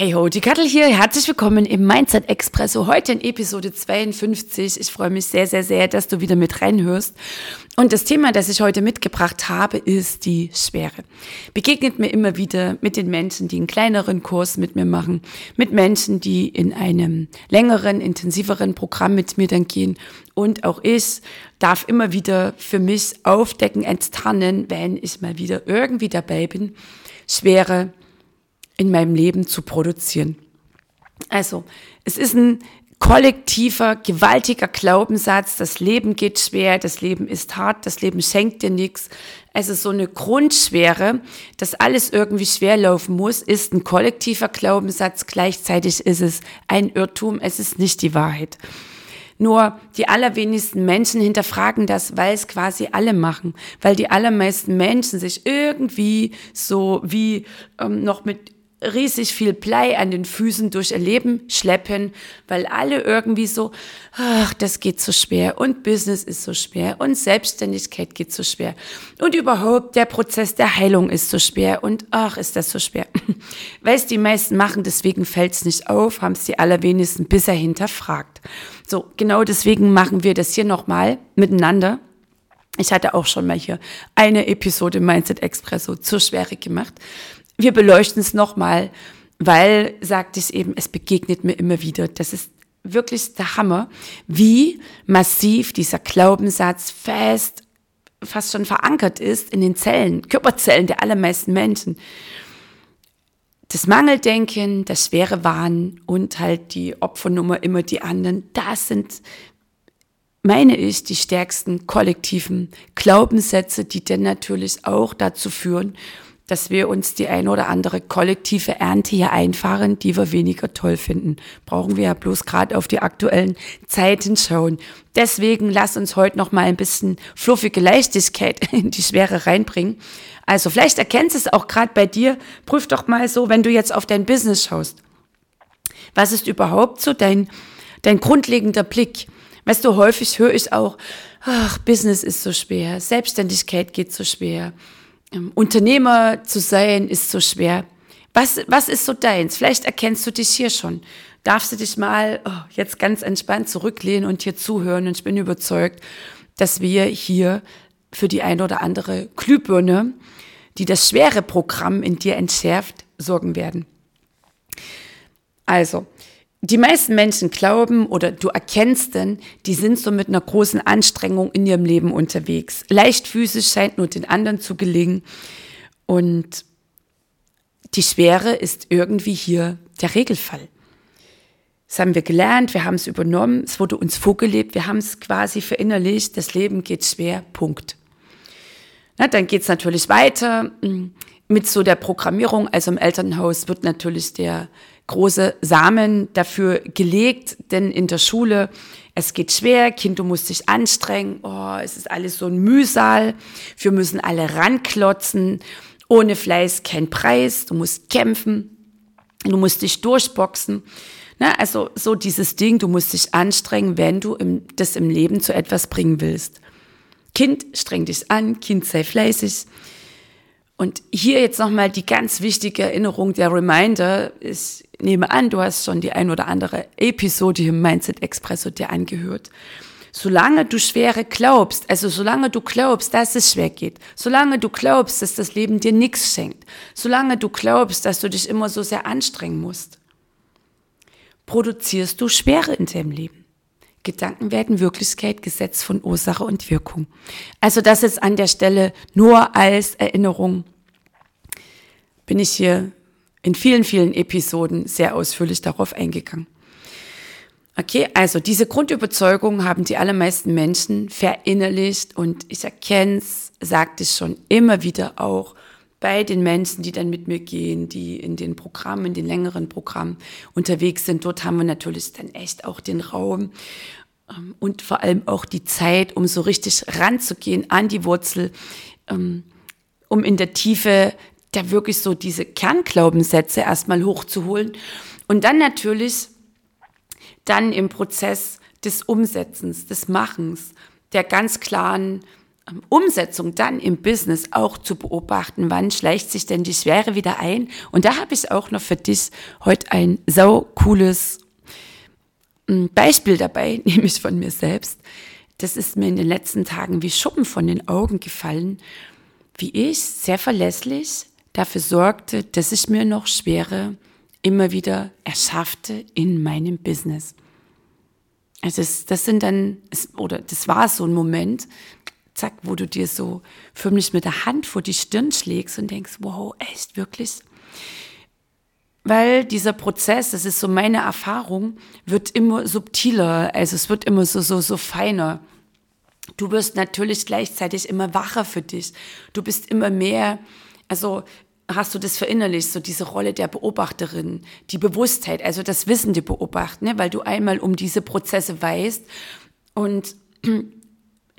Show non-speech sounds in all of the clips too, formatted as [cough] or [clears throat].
Hey ho, die Kattel hier. Herzlich willkommen im Mindset Expresso. Heute in Episode 52. Ich freue mich sehr, sehr, sehr, dass du wieder mit reinhörst. Und das Thema, das ich heute mitgebracht habe, ist die Schwere. Begegnet mir immer wieder mit den Menschen, die einen kleineren Kurs mit mir machen, mit Menschen, die in einem längeren, intensiveren Programm mit mir dann gehen. Und auch ich darf immer wieder für mich aufdecken, enttarnen, wenn ich mal wieder irgendwie dabei bin, Schwere in meinem Leben zu produzieren. Also, es ist ein kollektiver, gewaltiger Glaubenssatz, das Leben geht schwer, das Leben ist hart, das Leben schenkt dir nichts. Also so eine Grundschwere, dass alles irgendwie schwer laufen muss, ist ein kollektiver Glaubenssatz. Gleichzeitig ist es ein Irrtum, es ist nicht die Wahrheit. Nur die allerwenigsten Menschen hinterfragen das, weil es quasi alle machen, weil die allermeisten Menschen sich irgendwie so wie ähm, noch mit riesig viel Blei an den Füßen durch ihr Leben schleppen, weil alle irgendwie so, ach, das geht so schwer und Business ist so schwer und Selbstständigkeit geht so schwer und überhaupt der Prozess der Heilung ist so schwer und ach, ist das so schwer. [laughs] Weil es die meisten machen, deswegen fällt es nicht auf, haben es die allerwenigsten bisher hinterfragt. So, genau deswegen machen wir das hier nochmal miteinander. Ich hatte auch schon mal hier eine Episode Mindset Expresso zur Schwere gemacht wir beleuchten es nochmal, weil, sagte ich eben, es begegnet mir immer wieder. Das ist wirklich der Hammer, wie massiv dieser Glaubenssatz fest, fast schon verankert ist in den Zellen, Körperzellen der allermeisten Menschen. Das Mangeldenken, das schwere Wahn und halt die Opfernummer immer die anderen, das sind, meine ich, die stärksten kollektiven Glaubenssätze, die dann natürlich auch dazu führen, dass wir uns die ein oder andere kollektive Ernte hier einfahren, die wir weniger toll finden. Brauchen wir ja bloß gerade auf die aktuellen Zeiten schauen. Deswegen lass uns heute noch mal ein bisschen fluffige Leichtigkeit [laughs] in die Schwere reinbringen. Also vielleicht erkennst du es auch gerade bei dir. Prüf doch mal so, wenn du jetzt auf dein Business schaust. Was ist überhaupt so dein, dein grundlegender Blick? Weißt du, häufig höre ich auch, ach, Business ist so schwer, Selbstständigkeit geht so schwer. Ähm, Unternehmer zu sein ist so schwer. Was, was ist so deins? Vielleicht erkennst du dich hier schon. Darfst du dich mal oh, jetzt ganz entspannt zurücklehnen und hier zuhören? Und ich bin überzeugt, dass wir hier für die eine oder andere Glühbirne, die das schwere Programm in dir entschärft, sorgen werden. Also, die meisten Menschen glauben oder du erkennst denn, die sind so mit einer großen Anstrengung in ihrem Leben unterwegs. Leichtfüßig scheint nur den anderen zu gelingen. Und die Schwere ist irgendwie hier der Regelfall. Das haben wir gelernt, wir haben es übernommen, es wurde uns vorgelebt, wir haben es quasi verinnerlicht, das Leben geht schwer, Punkt. Na, dann geht es natürlich weiter mit so der Programmierung. Also im Elternhaus wird natürlich der große Samen dafür gelegt, denn in der Schule, es geht schwer, Kind, du musst dich anstrengen, oh, es ist alles so ein Mühsal, wir müssen alle ranklotzen, ohne Fleiß kein Preis, du musst kämpfen, du musst dich durchboxen. Na, also so dieses Ding, du musst dich anstrengen, wenn du im, das im Leben zu etwas bringen willst. Kind, streng dich an, Kind, sei fleißig. Und hier jetzt nochmal die ganz wichtige Erinnerung, der Reminder. Ich nehme an, du hast schon die ein oder andere Episode im Mindset Expresso dir angehört. Solange du Schwere glaubst, also solange du glaubst, dass es schwer geht, solange du glaubst, dass das Leben dir nichts schenkt, solange du glaubst, dass du dich immer so sehr anstrengen musst, produzierst du Schwere in deinem Leben. Gedanken werden Wirklichkeit, Gesetz von Ursache und Wirkung. Also das ist an der Stelle nur als Erinnerung. Bin ich hier in vielen, vielen Episoden sehr ausführlich darauf eingegangen. Okay, also diese Grundüberzeugung haben die allermeisten Menschen verinnerlicht und ich erkenne es, sagte ich schon immer wieder auch bei den Menschen, die dann mit mir gehen, die in den Programmen, in den längeren Programmen unterwegs sind. Dort haben wir natürlich dann echt auch den Raum ähm, und vor allem auch die Zeit, um so richtig ranzugehen an die Wurzel, ähm, um in der Tiefe da wirklich so diese Kernglaubenssätze erstmal hochzuholen und dann natürlich dann im Prozess des Umsetzens, des Machens, der ganz klaren Umsetzung dann im Business auch zu beobachten, wann schleicht sich denn die Schwere wieder ein. Und da habe ich auch noch für dich heute ein sau cooles ähm, Beispiel dabei, [laughs] nämlich von mir selbst. Das ist mir in den letzten Tagen wie Schuppen von den Augen gefallen, wie ich sehr verlässlich dafür sorgte, dass ich mir noch Schwere immer wieder erschaffte in meinem Business. Also das, das sind dann, oder das war so ein Moment, zack, wo du dir so förmlich mit der Hand vor die Stirn schlägst und denkst, wow, echt, wirklich? Weil dieser Prozess, das ist so meine Erfahrung, wird immer subtiler, also es wird immer so, so, so feiner. Du wirst natürlich gleichzeitig immer wacher für dich. Du bist immer mehr, also hast du das verinnerlicht, so diese Rolle der Beobachterin, die Bewusstheit, also das Wissende beobachten, ne? weil du einmal um diese Prozesse weißt und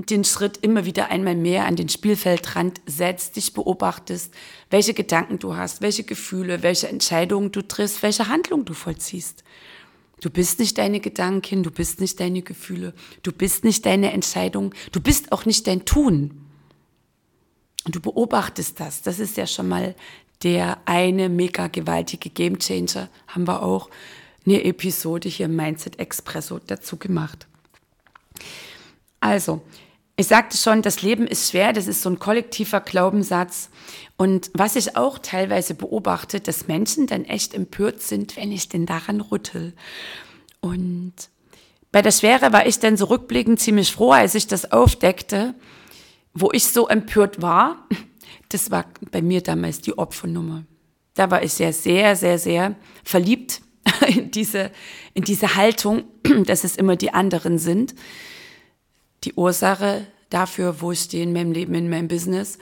den Schritt immer wieder einmal mehr an den Spielfeldrand setzt, dich beobachtest, welche Gedanken du hast, welche Gefühle, welche Entscheidungen du triffst, welche Handlung du vollziehst. Du bist nicht deine Gedanken, du bist nicht deine Gefühle, du bist nicht deine Entscheidung, du bist auch nicht dein Tun. Und du beobachtest das. Das ist ja schon mal der eine mega gewaltige Gamechanger. Haben wir auch eine Episode hier im Mindset Expresso dazu gemacht. Also, ich sagte schon, das Leben ist schwer, das ist so ein kollektiver Glaubenssatz. Und was ich auch teilweise beobachte, dass Menschen dann echt empört sind, wenn ich denn daran rüttel. Und bei der Schwere war ich dann so rückblickend ziemlich froh, als ich das aufdeckte, wo ich so empört war, das war bei mir damals die Opfernummer. Da war ich sehr, sehr, sehr, sehr verliebt [laughs] in diese, in diese Haltung, dass es immer die anderen sind. Die Ursache dafür, wo ich stehe in meinem Leben, in meinem Business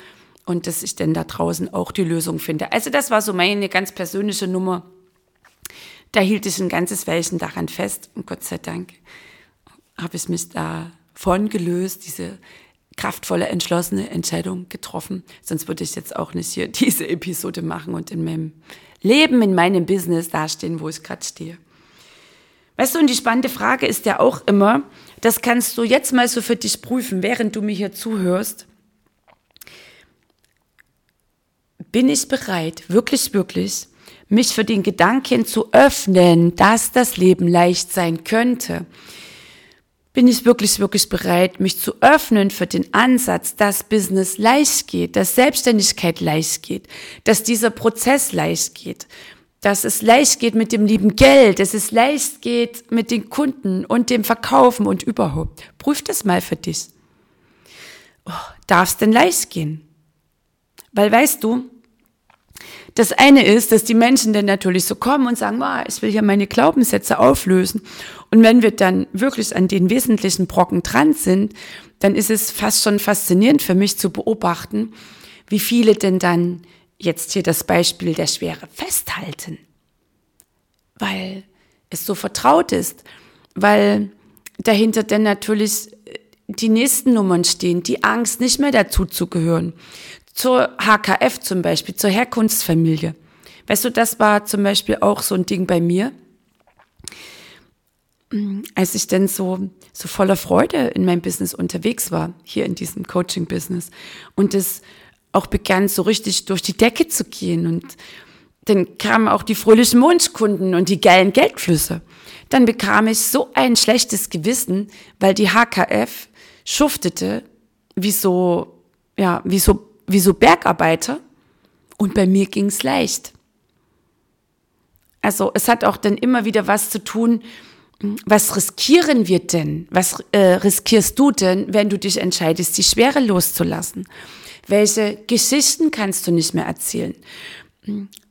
und dass ich denn da draußen auch die Lösung finde. Also das war so meine ganz persönliche Nummer. Da hielt ich ein ganzes Weilchen daran fest und Gott sei Dank habe ich mich davon gelöst, diese kraftvolle, entschlossene Entscheidung getroffen. Sonst würde ich jetzt auch nicht hier [laughs] diese Episode machen und in meinem Leben, in meinem Business dastehen, wo ich gerade stehe. Weißt du, und die spannende Frage ist ja auch immer, das kannst du jetzt mal so für dich prüfen, während du mir hier zuhörst. Bin ich bereit, wirklich, wirklich, mich für den Gedanken zu öffnen, dass das Leben leicht sein könnte? bin ich wirklich, wirklich bereit, mich zu öffnen für den Ansatz, dass Business leicht geht, dass Selbstständigkeit leicht geht, dass dieser Prozess leicht geht, dass es leicht geht mit dem lieben Geld, dass es leicht geht mit den Kunden und dem Verkaufen und überhaupt. Prüf das mal für dich. Oh, Darf es denn leicht gehen? Weil weißt du, das eine ist, dass die Menschen dann natürlich so kommen und sagen, oh, ich will hier meine Glaubenssätze auflösen. Und wenn wir dann wirklich an den wesentlichen Brocken dran sind, dann ist es fast schon faszinierend für mich zu beobachten, wie viele denn dann jetzt hier das Beispiel der Schwere festhalten. Weil es so vertraut ist, weil dahinter dann natürlich die nächsten Nummern stehen, die Angst, nicht mehr dazu zu gehören zur HKF zum Beispiel, zur Herkunftsfamilie. Weißt du, das war zum Beispiel auch so ein Ding bei mir. Als ich dann so, so voller Freude in meinem Business unterwegs war, hier in diesem Coaching-Business, und es auch begann so richtig durch die Decke zu gehen und dann kamen auch die fröhlichen Wunschkunden und die geilen Geldflüsse. Dann bekam ich so ein schlechtes Gewissen, weil die HKF schuftete wie so, ja, wie so wie so Bergarbeiter und bei mir ging's leicht. Also es hat auch dann immer wieder was zu tun, was riskieren wir denn? Was äh, riskierst du denn, wenn du dich entscheidest, die Schwere loszulassen? Welche Geschichten kannst du nicht mehr erzählen?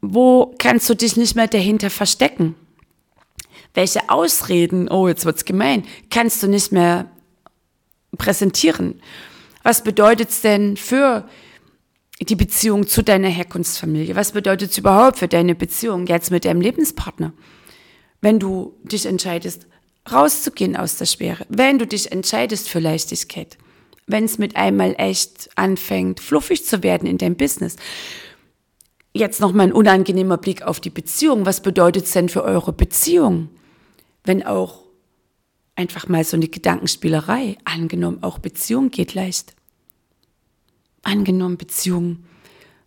Wo kannst du dich nicht mehr dahinter verstecken? Welche Ausreden, oh, jetzt wird's gemein, kannst du nicht mehr präsentieren? Was bedeutet es denn für die Beziehung zu deiner Herkunftsfamilie? Was bedeutet es überhaupt für deine Beziehung jetzt mit deinem Lebenspartner? Wenn du dich entscheidest, rauszugehen aus der Schwere, wenn du dich entscheidest für Leichtigkeit, wenn es mit einmal echt anfängt, fluffig zu werden in deinem Business. Jetzt noch mal ein unangenehmer Blick auf die Beziehung. Was bedeutet es denn für eure Beziehung, wenn auch einfach mal so eine Gedankenspielerei, angenommen, auch Beziehung geht leicht. Angenommen, Beziehungen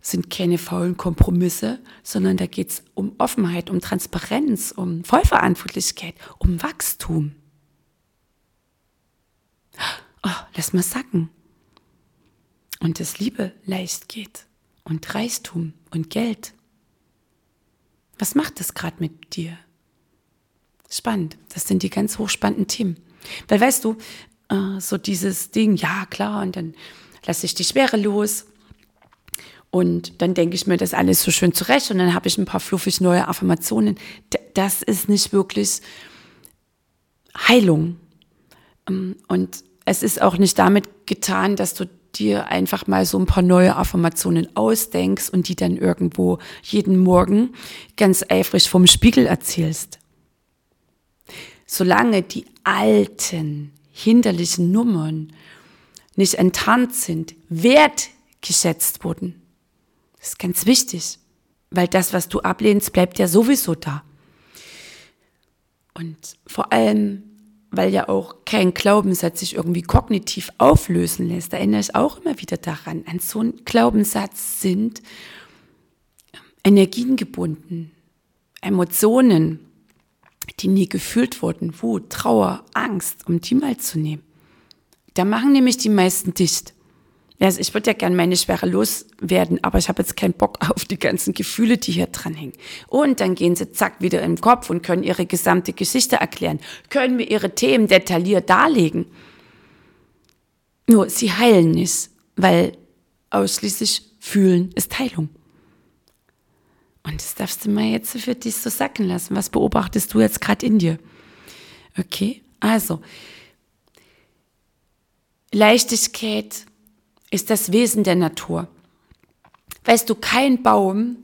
sind keine faulen Kompromisse, sondern da geht es um Offenheit, um Transparenz, um Vollverantwortlichkeit, um Wachstum. Oh, lass mal sacken. Und dass Liebe leicht geht und Reichtum und Geld. Was macht das gerade mit dir? Spannend. Das sind die ganz hochspannenden Themen. Weil weißt du, äh, so dieses Ding, ja klar, und dann lasse ich die Schwere los. Und dann denke ich mir das alles so schön zurecht und dann habe ich ein paar fluffig neue Affirmationen. Das ist nicht wirklich Heilung. Ähm, und es ist auch nicht damit getan, dass du dir einfach mal so ein paar neue Affirmationen ausdenkst und die dann irgendwo jeden Morgen ganz eifrig vom Spiegel erzählst. Solange die alten, hinderlichen Nummern nicht enttarnt sind, wertgeschätzt wurden. Das ist ganz wichtig, weil das, was du ablehnst, bleibt ja sowieso da. Und vor allem, weil ja auch kein Glaubenssatz sich irgendwie kognitiv auflösen lässt, da erinnere ich auch immer wieder daran. An so einen Glaubenssatz sind Energien gebunden, Emotionen, die nie gefühlt wurden, Wut, Trauer, Angst, um die mal zu nehmen. Da machen nämlich die meisten dicht. Also ich würde ja gern meine Schwere loswerden, aber ich habe jetzt keinen Bock [laughs] auf die ganzen Gefühle, die hier dranhängen. Und dann gehen sie zack wieder den Kopf und können ihre gesamte Geschichte erklären, können mir ihre Themen detailliert darlegen. Nur sie heilen nicht, weil ausschließlich fühlen ist Heilung. Und das darfst du mal jetzt für dich so sacken lassen. Was beobachtest du jetzt gerade in dir? Okay, also Leichtigkeit ist das Wesen der Natur. Weißt du, kein Baum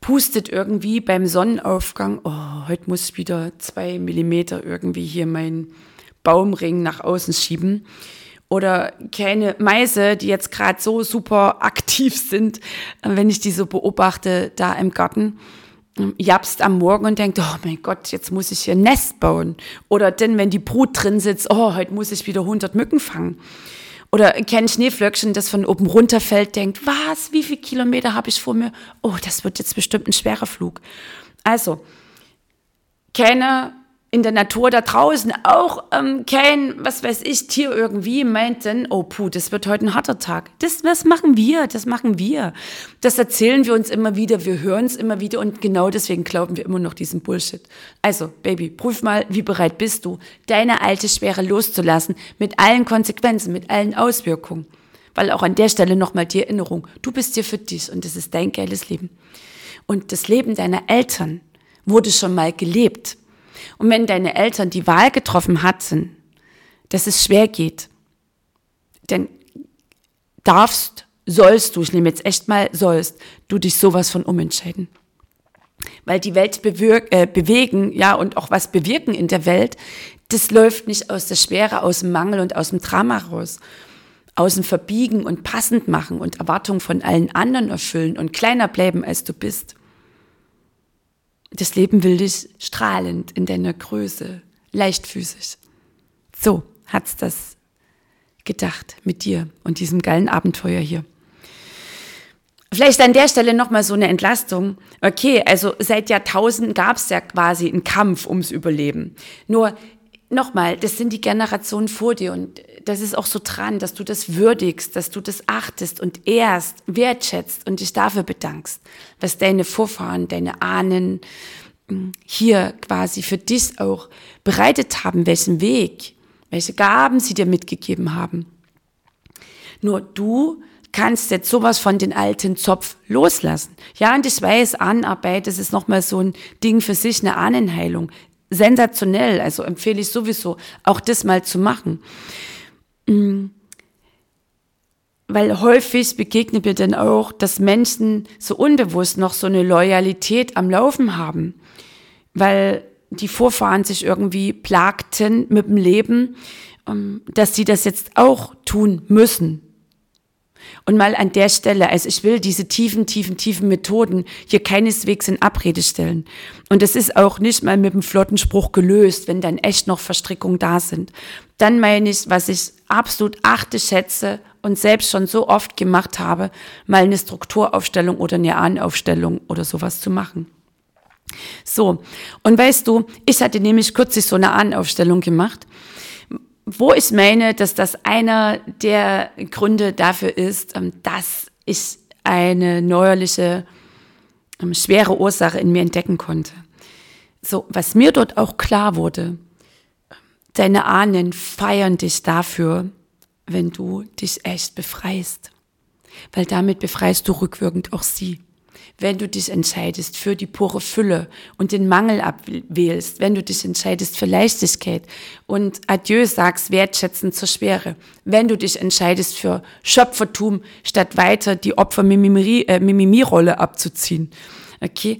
pustet irgendwie beim Sonnenaufgang, oh, heute muss ich wieder zwei Millimeter irgendwie hier meinen Baumring nach außen schieben. Oder keine Meise, die jetzt gerade so super aktiv sind, wenn ich die so beobachte da im Garten japst am Morgen und denkt, oh mein Gott, jetzt muss ich hier ein Nest bauen. Oder denn, wenn die Brut drin sitzt, oh, heute muss ich wieder 100 Mücken fangen. Oder kein Schneeflöckchen, das von oben runterfällt, denkt, was, wie viele Kilometer habe ich vor mir? Oh, das wird jetzt bestimmt ein schwerer Flug. Also, keine in der Natur da draußen auch ähm, kein, was weiß ich, Tier irgendwie meinten, oh puh, das wird heute ein harter Tag. Das, das machen wir, das machen wir. Das erzählen wir uns immer wieder, wir hören es immer wieder und genau deswegen glauben wir immer noch diesen Bullshit. Also, Baby, prüf mal, wie bereit bist du, deine alte Schwere loszulassen, mit allen Konsequenzen, mit allen Auswirkungen. Weil auch an der Stelle nochmal die Erinnerung, du bist hier für dich und das ist dein geiles Leben. Und das Leben deiner Eltern wurde schon mal gelebt und wenn deine Eltern die Wahl getroffen hatten, dass es schwer geht, dann darfst, sollst du, ich nehme jetzt echt mal sollst, du dich sowas von umentscheiden. Weil die Welt bewirk, äh, bewegen, ja, und auch was bewirken in der Welt, das läuft nicht aus der Schwere, aus dem Mangel und aus dem Drama raus. Aus dem Verbiegen und passend machen und Erwartungen von allen anderen erfüllen und kleiner bleiben, als du bist. Das Leben will dich strahlend in deiner Größe, leichtfüßig. So hat's das gedacht mit dir und diesem geilen Abenteuer hier. Vielleicht an der Stelle nochmal so eine Entlastung. Okay, also seit Jahrtausenden gab es ja quasi einen Kampf ums Überleben. Nur nochmal, das sind die Generationen vor dir und das ist auch so dran, dass du das würdigst, dass du das achtest und ehrst, wertschätzt und dich dafür bedankst, was deine Vorfahren, deine Ahnen hm, hier quasi für dich auch bereitet haben, welchen Weg, welche Gaben sie dir mitgegeben haben. Nur du kannst jetzt sowas von den alten Zopf loslassen. Ja, und ich weiß, Ahnenarbeit, das ist nochmal so ein Ding für sich, eine Ahnenheilung sensationell. Also empfehle ich sowieso, auch das mal zu machen. Mm. Weil häufig begegnet mir dann auch, dass Menschen so unbewusst noch so eine Loyalität am Laufen haben. Weil die Vorfahren sich irgendwie plagten mit dem Leben, ähm, dass sie das jetzt auch tun müssen. Und mal an der Stelle, also ich will diese tiefen, tiefen, tiefen Methoden hier keineswegs in Abrede stellen. Und es ist auch nicht mal mit einem flotten Spruch gelöst, wenn dann echt noch Verstrickungen da sind. Dann meine ich, was ich absolut achte, schätze und selbst schon so oft gemacht habe, mal eine Strukturaufstellung oder eine Ahnaufstellung oder sowas zu machen. So, und weißt du, ich hatte nämlich kürzlich so eine Ahnaufstellung gemacht wo ich meine, dass das einer der Gründe dafür ist, ähm, dass ich eine neuerliche ähm, schwere Ursache in mir entdecken konnte. So, was mir dort auch klar wurde, deine Ahnen feiern dich dafür, wenn du dich echt befreist. Weil damit befreist du rückwirkend auch sie wenn du dich entscheidest für die pure Fülle und den Mangel abwählst, wenn du dich entscheidest für Leichtigkeit und Adieu sagst, wertschätzend zur Schwere, wenn du dich entscheidest für Schöpfertum, statt weiter die Opfer-Mimimi-Rolle äh, abzuziehen. Okay?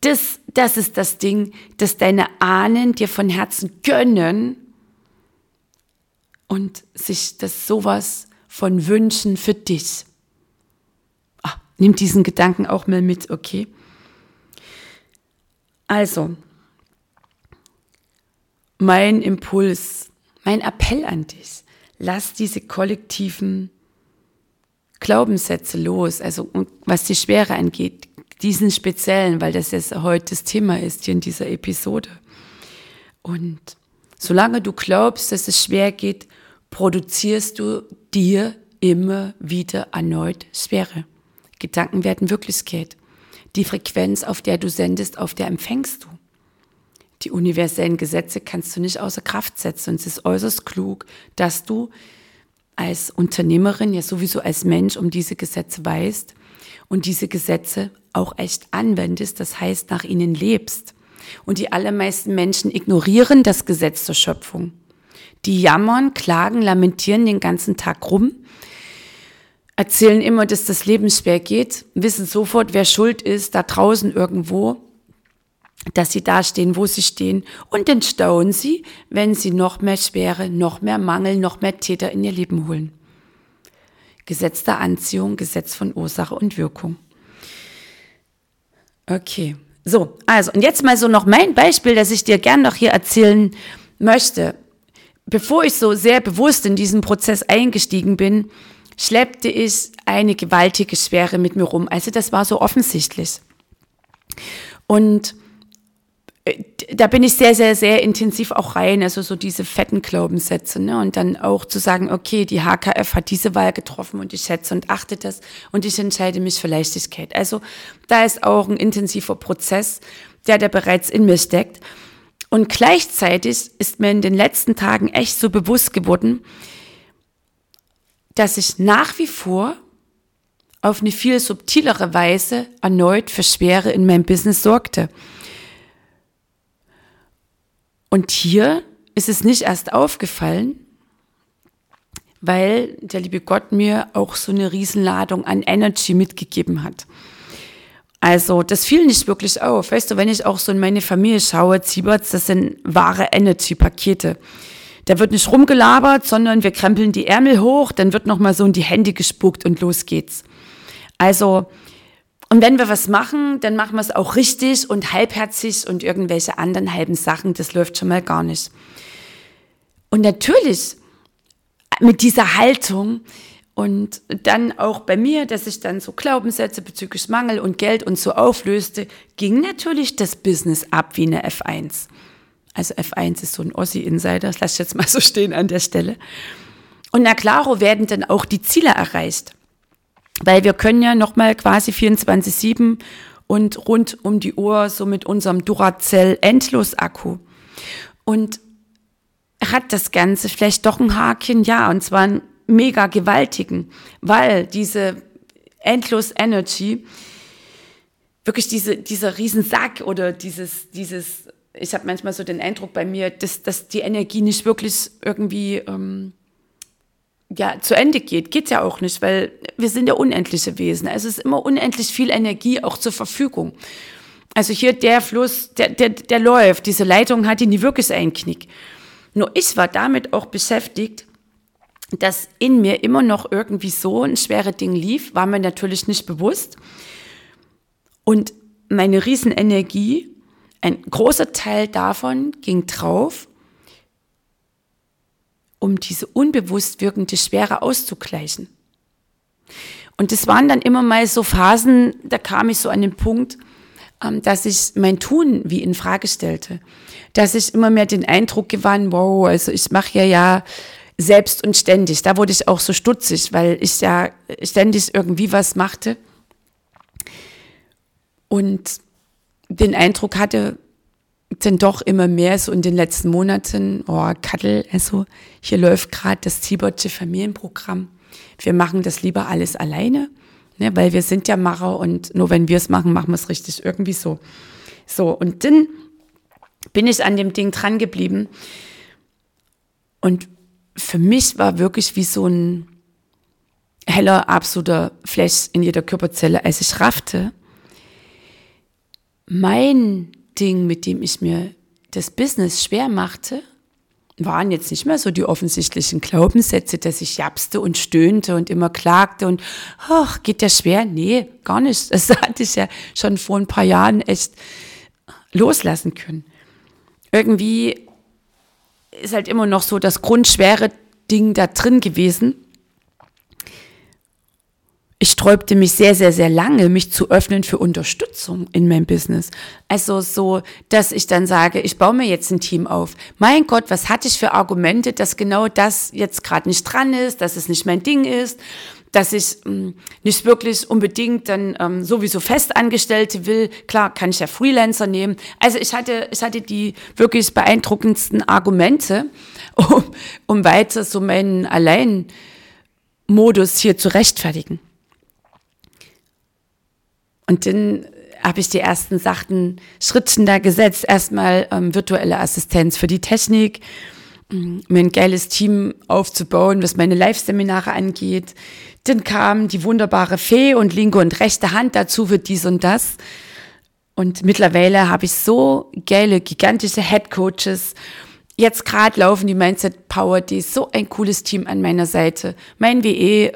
Das, das ist das Ding, dass deine Ahnen dir von Herzen gönnen und sich das sowas von wünschen für dich. Nimm diesen Gedanken auch mal mit, okay? Also, mein Impuls, mein Appell an dich, lass diese kollektiven Glaubenssätze los, also was die Schwere angeht, diesen speziellen, weil das jetzt heute das Thema ist hier in dieser Episode. Und solange du glaubst, dass es schwer geht, produzierst du dir immer wieder erneut Schwere. Gedanken werden Wirklichkeit. Die Frequenz, auf der du sendest, auf der empfängst du. Die universellen Gesetze kannst du nicht außer Kraft setzen. Und es ist äußerst klug, dass du als Unternehmerin, ja sowieso als Mensch um diese Gesetze weißt und diese Gesetze auch echt anwendest, das heißt nach ihnen lebst. Und die allermeisten Menschen ignorieren das Gesetz zur Schöpfung. Die jammern, klagen, lamentieren den ganzen Tag rum, erzählen immer, dass das Leben schwer geht, wissen sofort, wer schuld ist, da draußen irgendwo, dass sie da stehen, wo sie stehen. Und dann staunen sie, wenn sie noch mehr Schwere, noch mehr Mangel, noch mehr Täter in ihr Leben holen. Gesetz der Anziehung, Gesetz von Ursache und Wirkung. Okay. So, also, und jetzt mal so noch mein Beispiel, das ich dir gern noch hier erzählen möchte. Bevor ich so sehr bewusst in diesen Prozess eingestiegen bin, schleppte ich eine gewaltige Schwere mit mir rum. Also das war so offensichtlich. Und äh, da bin ich sehr, sehr, sehr intensiv auch rein, also so diese fetten Glaubenssätze, ne? Und dann auch zu sagen, okay, die HKF hat diese Wahl getroffen und ich schätze und achte das und ich entscheide mich für Leichtigkeit. Also da ist auch ein intensiver Prozess, der da bereits in mir steckt. Und gleichzeitig ist mir in den letzten Tagen echt so bewusst geworden, dass ich nach wie vor auf eine viel subtilere Weise erneut für Schwere in meinem Business sorgte. Und hier ist es nicht erst aufgefallen, weil der liebe Gott mir auch so eine Riesenladung an Energy mitgegeben hat. Also das fiel nicht wirklich auf. Weißt du, wenn ich auch so in meine Familie schaue, Zieberts, das sind wahre Energy-Pakete. Da wird nicht rumgelabert, sondern wir krempeln die Ärmel hoch, dann wird nochmal so in die Hände gespuckt und los geht's. Also, und wenn wir was machen, dann machen wir es auch richtig und halbherzig und irgendwelche anderen halben Sachen, das läuft schon mal gar nicht. Und natürlich mit dieser Haltung und dann auch bei mir, dass ich dann so Glaubenssätze bezüglich Mangel und Geld und so auflöste, ging natürlich das Business ab wie eine F1. Also F1 ist so ein Ossi-Insider, das lasse ich jetzt mal so stehen an der Stelle. Und na klaro werden dann auch die Ziele erreicht. Weil wir können ja nochmal quasi 24-7 und rund um die Uhr so mit unserem Duracell Endlos-Akku. Und hat das Ganze vielleicht doch ein Haken? Ja, und zwar einen mega gewaltigen, weil diese Endlos Energy, wirklich diese, dieser Riesensack oder dieses, dieses ich habe manchmal so den Eindruck bei mir, dass, dass die Energie nicht wirklich irgendwie ähm, ja, zu Ende geht. Geht ja auch nicht, weil wir sind ja unendliche Wesen. Also es ist immer unendlich viel Energie auch zur Verfügung. Also hier der Fluss, der, der, der läuft. Diese Leitung hat nie wirklich einen Knick. Nur ich war damit auch beschäftigt, dass in mir immer noch irgendwie so ein schweres Ding lief, war mir natürlich nicht bewusst. Und meine Riesenenergie, ein großer Teil davon ging drauf, um diese unbewusst wirkende Schwere auszugleichen. Und es waren dann immer mal so Phasen, da kam ich so an den Punkt, ähm, dass ich mein Tun wie in Frage stellte, dass ich immer mehr den Eindruck gewann, wow, also ich mache ja ja selbst und ständig. Da wurde ich auch so stutzig, weil ich ja ständig irgendwie was machte und den Eindruck hatte, dann doch immer mehr so in den letzten Monaten, oh, Kattel, also hier läuft gerade das Ziebertsche Familienprogramm. Wir machen das lieber alles alleine, ne, weil wir sind ja Macher und nur wenn wir es machen, machen wir es richtig irgendwie so. So, und dann bin ich an dem Ding dran geblieben und für mich war wirklich wie so ein heller, absoluter Flash in jeder Körperzelle, als ich raffte, mein Ding, mit dem ich mir das Business schwer machte, waren jetzt nicht mehr so die offensichtlichen Glaubenssätze, dass ich japste und stöhnte und immer klagte und, ach, geht der schwer? Nee, gar nicht. Das [laughs] hatte ich ja schon vor ein paar Jahren echt loslassen können. Irgendwie ist halt immer noch so das grundschwere Ding da drin gewesen. Ich sträubte mich sehr, sehr, sehr lange, mich zu öffnen für Unterstützung in meinem Business. Also so, dass ich dann sage, ich baue mir jetzt ein Team auf. Mein Gott, was hatte ich für Argumente, dass genau das jetzt gerade nicht dran ist, dass es nicht mein Ding ist, dass ich ähm, nicht wirklich unbedingt dann ähm, sowieso Festangestellte will. Klar, kann ich ja Freelancer nehmen. Also ich hatte, ich hatte die wirklich beeindruckendsten Argumente, [laughs] um, um weiter so meinen Alleinmodus hier zu rechtfertigen. Und dann habe ich die ersten Sachen Schrittchen da gesetzt. Erstmal ähm, virtuelle Assistenz für die Technik, mir ein geiles Team aufzubauen, was meine Live-Seminare angeht. Dann kam die wunderbare Fee und linke und rechte Hand dazu für dies und das. Und mittlerweile habe ich so geile, gigantische Head Coaches. Jetzt gerade laufen die Mindset Power, ist so ein cooles Team an meiner Seite. Mein WE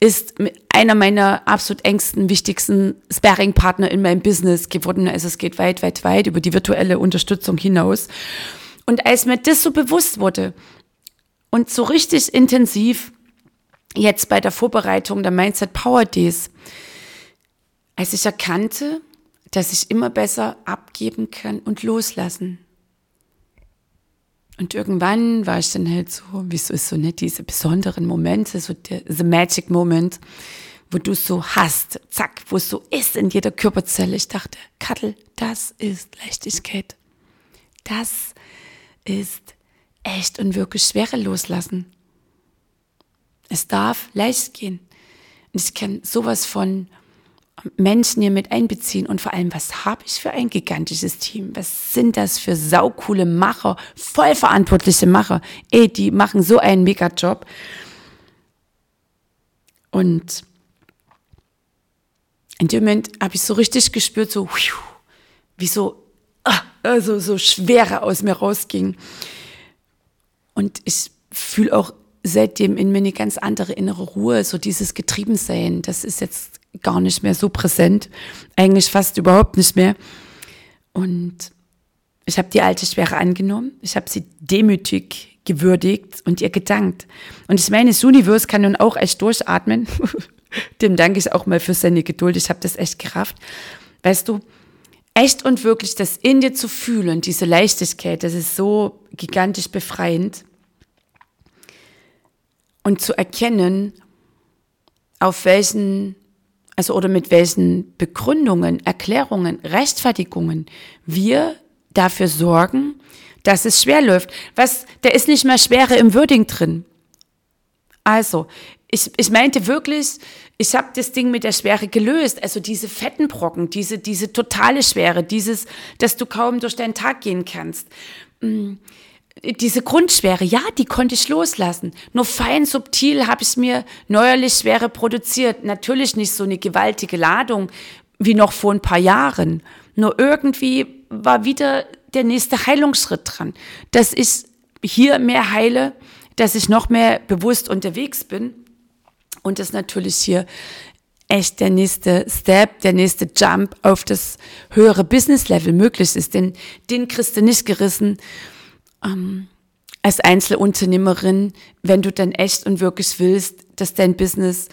ist einer meiner absolut engsten, wichtigsten Sparring-Partner in meinem Business geworden. Also es geht weit, weit, weit über die virtuelle Unterstützung hinaus. Und als mir das so bewusst wurde und so richtig intensiv jetzt bei der Vorbereitung der Mindset Power Days, als ich erkannte, dass ich immer besser abgeben kann und loslassen. Und irgendwann war ich dann halt so, wie es ist so nicht, diese besonderen Momente, so der the magic moment, wo du so hast, zack, wo es so ist in jeder Körperzelle. Ich dachte, Kattel, das ist Leichtigkeit. Das ist echt und wirklich schwere loslassen. Es darf leicht gehen. Und ich kann sowas von Menschen hier mit einbeziehen und vor allem, was habe ich für ein gigantisches Team? Was sind das für saukoole Macher, vollverantwortliche Macher? Ey, die machen so einen Mega-Job. Und in dem Moment habe ich so richtig gespürt, so wie so also so Schwere aus mir rausging. Und ich fühle auch seitdem in mir eine ganz andere innere Ruhe, so dieses Getriebensein, das ist jetzt gar nicht mehr so präsent, eigentlich fast überhaupt nicht mehr. Und ich habe die alte Schwere angenommen, ich habe sie demütig gewürdigt und ihr gedankt. Und ich meine, das Universe kann nun auch echt durchatmen. [laughs] Dem danke ich auch mal für seine Geduld. Ich habe das echt gerafft. Weißt du, echt und wirklich das in dir zu fühlen, diese Leichtigkeit, das ist so gigantisch befreiend. Und zu erkennen, auf welchen, also oder mit welchen Begründungen, Erklärungen, Rechtfertigungen wir dafür sorgen, dass es schwer läuft. Was, da ist nicht mehr Schwere im Wording drin. Also, ich, ich meinte wirklich, ich habe das Ding mit der Schwere gelöst. Also diese fetten Brocken, diese, diese totale Schwere, dieses, dass du kaum durch deinen Tag gehen kannst. Diese Grundschwere, ja, die konnte ich loslassen. Nur fein subtil habe ich mir neuerlich Schwere produziert. Natürlich nicht so eine gewaltige Ladung wie noch vor ein paar Jahren. Nur irgendwie war wieder der nächste Heilungsschritt dran, dass ich hier mehr heile, dass ich noch mehr bewusst unterwegs bin und das natürlich hier echt der nächste Step, der nächste Jump auf das höhere Business-Level möglich ist. Denn den kriegst du nicht gerissen ähm, als Einzelunternehmerin, wenn du dann echt und wirklich willst, dass dein Business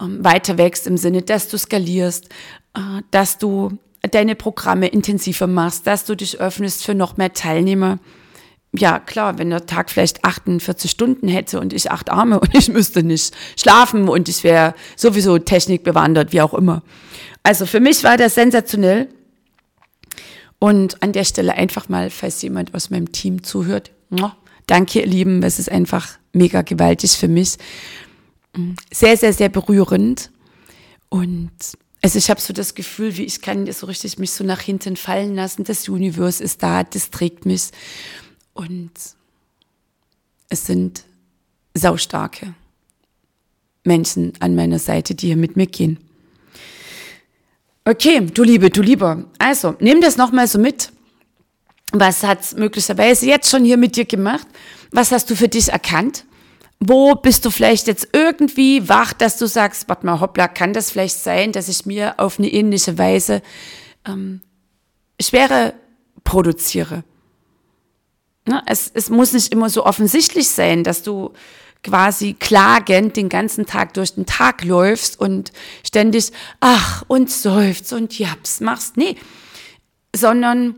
ähm, weiter wächst im Sinne, dass du skalierst, äh, dass du deine Programme intensiver machst, dass du dich öffnest für noch mehr Teilnehmer ja, klar, wenn der Tag vielleicht 48 Stunden hätte und ich acht Arme [laughs] und ich müsste nicht schlafen und ich wäre sowieso technikbewandert, wie auch immer. Also für mich war das sensationell. Und an der Stelle einfach mal, falls jemand aus meinem Team zuhört, danke ihr Lieben, es ist einfach mega gewaltig für mich. Sehr, sehr, sehr berührend. Und also ich habe so das Gefühl, wie ich kann so richtig mich so nach hinten fallen lassen. Das Universum ist da, das trägt mich. Und es sind saustarke Menschen an meiner Seite, die hier mit mir gehen. Okay, du Liebe, du Lieber. Also, nimm das nochmal so mit. Was hat möglicherweise jetzt schon hier mit dir gemacht? Was hast du für dich erkannt? Wo bist du vielleicht jetzt irgendwie wach, dass du sagst, warte mal, hoppla, kann das vielleicht sein, dass ich mir auf eine ähnliche Weise ähm, Schwere produziere? Ne? Es, es muss nicht immer so offensichtlich sein, dass du quasi klagend den ganzen Tag durch den Tag läufst und ständig ach und seufzt und japs machst. Nee, sondern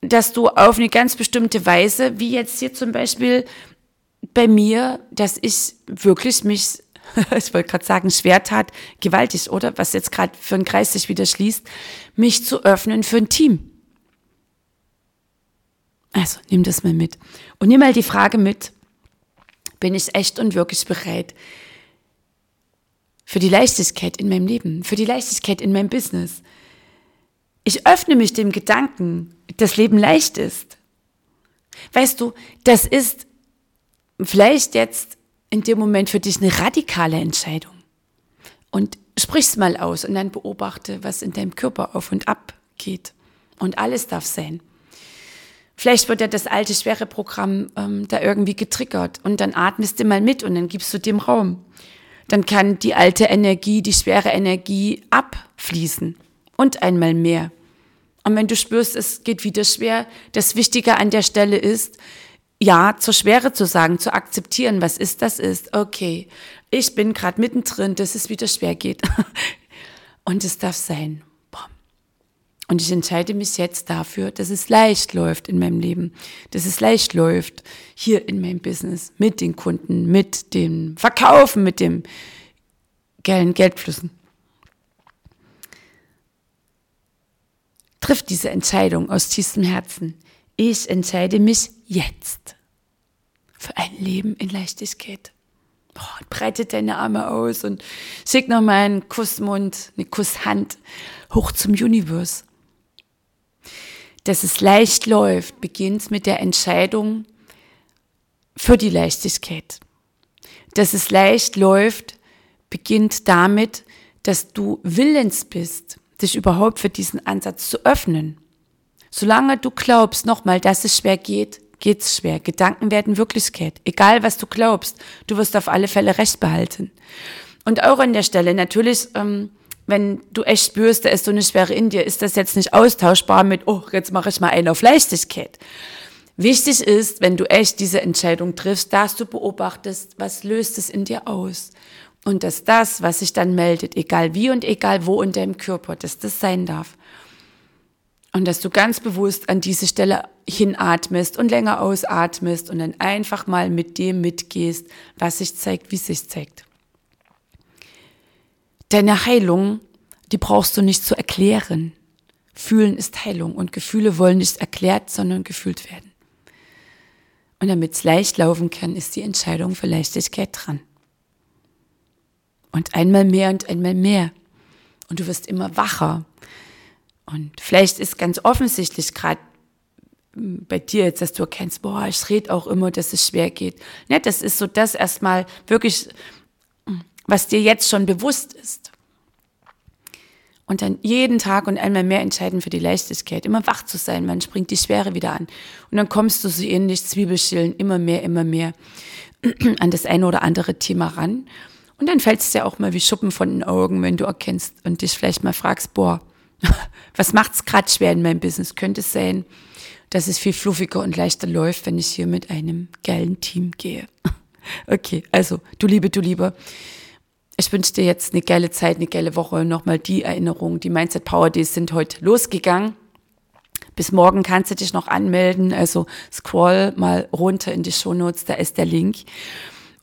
dass du auf eine ganz bestimmte Weise, wie jetzt hier zum Beispiel bei mir, dass ich wirklich mich, [laughs] ich wollte gerade sagen, schwer tat, gewaltig, oder? Was jetzt gerade für einen Kreis sich wieder schließt, mich zu öffnen für ein Team. Also nimm das mal mit. Und nimm mal die Frage mit, bin ich echt und wirklich bereit für die Leichtigkeit in meinem Leben, für die Leichtigkeit in meinem Business? Ich öffne mich dem Gedanken, dass Leben leicht ist. Weißt du, das ist vielleicht jetzt in dem Moment für dich eine radikale Entscheidung. Und sprich's mal aus und dann beobachte, was in deinem Körper auf und ab geht. Und alles darf sein. Vielleicht wird ja das alte schwere Programm ähm, da irgendwie getriggert und dann atmest du mal mit und dann gibst du dem Raum. Dann kann die alte Energie, die schwere Energie abfließen und einmal mehr. Und wenn du spürst, es geht wieder schwer, das Wichtige an der Stelle ist, ja zur Schwere zu sagen, zu akzeptieren, was ist, das ist. Okay, ich bin gerade mittendrin, dass es wieder schwer geht. [laughs] Und es darf sein. Und ich entscheide mich jetzt dafür, dass es leicht läuft in meinem Leben, dass es leicht läuft hier in meinem Business mit den Kunden, mit dem Verkaufen, mit dem geilen Geldflüssen. Triff diese Entscheidung aus tiefstem Herzen. Ich entscheide mich jetzt für ein Leben in Leichtigkeit. Oh, breite deine Arme aus und schick nochmal einen Kussmund, eine Kusshand hoch zum Universum dass es leicht läuft, beginnt mit der Entscheidung für die Leichtigkeit. Dass es leicht läuft, beginnt damit, dass du willens bist, dich überhaupt für diesen Ansatz zu öffnen. Solange du glaubst, nochmal, dass es schwer geht, geht's schwer. Gedanken werden Wirklichkeit. Egal, was du glaubst, du wirst auf alle Fälle Recht behalten. Und auch an der Stelle natürlich ähm, wenn du echt spürst, da ist so eine Schwere in dir, ist das jetzt nicht austauschbar mit, oh, jetzt mache ich mal einen auf Leichtigkeit. Wichtig ist, wenn du echt diese Entscheidung triffst, dass du beobachtest, was löst es in dir aus. Und dass das, was sich dann meldet, egal wie und egal wo in deinem Körper, dass das sein darf. Und dass du ganz bewusst an diese Stelle hinatmest und länger ausatmest und dann einfach mal mit dem mitgehst, was sich zeigt, wie sich zeigt. Deine Heilung, die brauchst du nicht zu erklären. Fühlen ist Heilung und Gefühle wollen nicht erklärt, sondern gefühlt werden. Und damit es leicht laufen kann, ist die Entscheidung für Leichtigkeit dran. Und einmal mehr und einmal mehr. Und du wirst immer wacher. Und vielleicht ist ganz offensichtlich gerade hm, bei dir jetzt, dass du erkennst, boah, ich rede auch immer, dass es schwer geht. Ja, das ist so das erstmal wirklich, was dir jetzt schon bewusst ist. Und dann jeden Tag und einmal mehr entscheiden für die Leichtigkeit, immer wach zu sein, man springt die Schwere wieder an. Und dann kommst du so ähnlich Zwiebelschillen immer mehr, immer mehr [clears throat] an das eine oder andere Thema ran. Und dann fällt es dir auch mal wie Schuppen von den Augen, wenn du erkennst und dich vielleicht mal fragst, boah, [laughs] was macht's gerade schwer in meinem Business? Könnte es sein, dass es viel fluffiger und leichter läuft, wenn ich hier mit einem geilen Team gehe. [laughs] Okay, also du Liebe, du Lieber. Ich wünsche dir jetzt eine geile Zeit, eine geile Woche. Nochmal die Erinnerung. Die Mindset Power Days sind heute losgegangen. Bis morgen kannst du dich noch anmelden. Also scroll mal runter in die Shownotes, da ist der Link.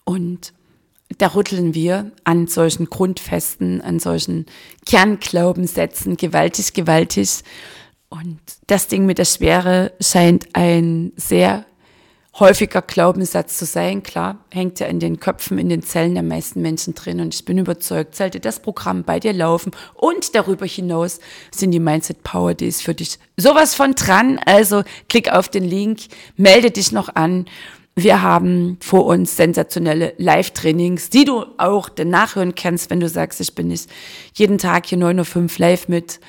Und da rütteln wir an solchen Grundfesten, an solchen Kernglaubenssätzen gewaltig, gewaltig. Und das Ding mit der Schwere scheint ein sehr häufiger Glaubenssatz zu sein. Klar, hängt ja in den Köpfen, in den Zellen der meisten Menschen drin. Und ich bin überzeugt, sollte das Programm bei dir laufen und darüber hinaus sind die Mindset Power Days für dich sowas von dran. Also klick auf den Link, melde dich noch an. Wir haben vor uns sensationelle Live-Trainings, die du auch danach hören kannst, wenn du sagst, ich bin nicht jeden Tag hier 9.05 Uhr live mit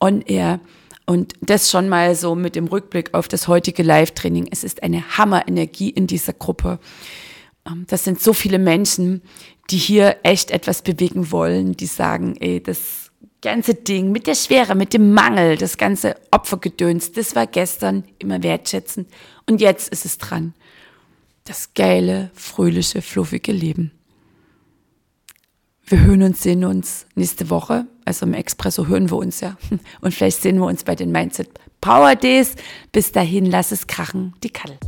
on air und das schon mal so mit dem Rückblick auf das heutige Live-Training. Es ist eine Hammer-Energie in dieser Gruppe. Ähm, das sind so viele Menschen, die hier echt etwas bewegen wollen, die sagen, ey, das ganze Ding mit der Schwere, mit dem Mangel, das ganze Opfergedöns, das war gestern immer wertschätzend und jetzt ist es dran. Das geile, fröhliche, fluffige Leben. Wir hören und sehen uns nächste Woche. Also im Expresso hören wir uns ja. [laughs] Und vielleicht sehen wir uns bei den Mindset Power Days. Bis dahin, lass es krachen, die Kalle.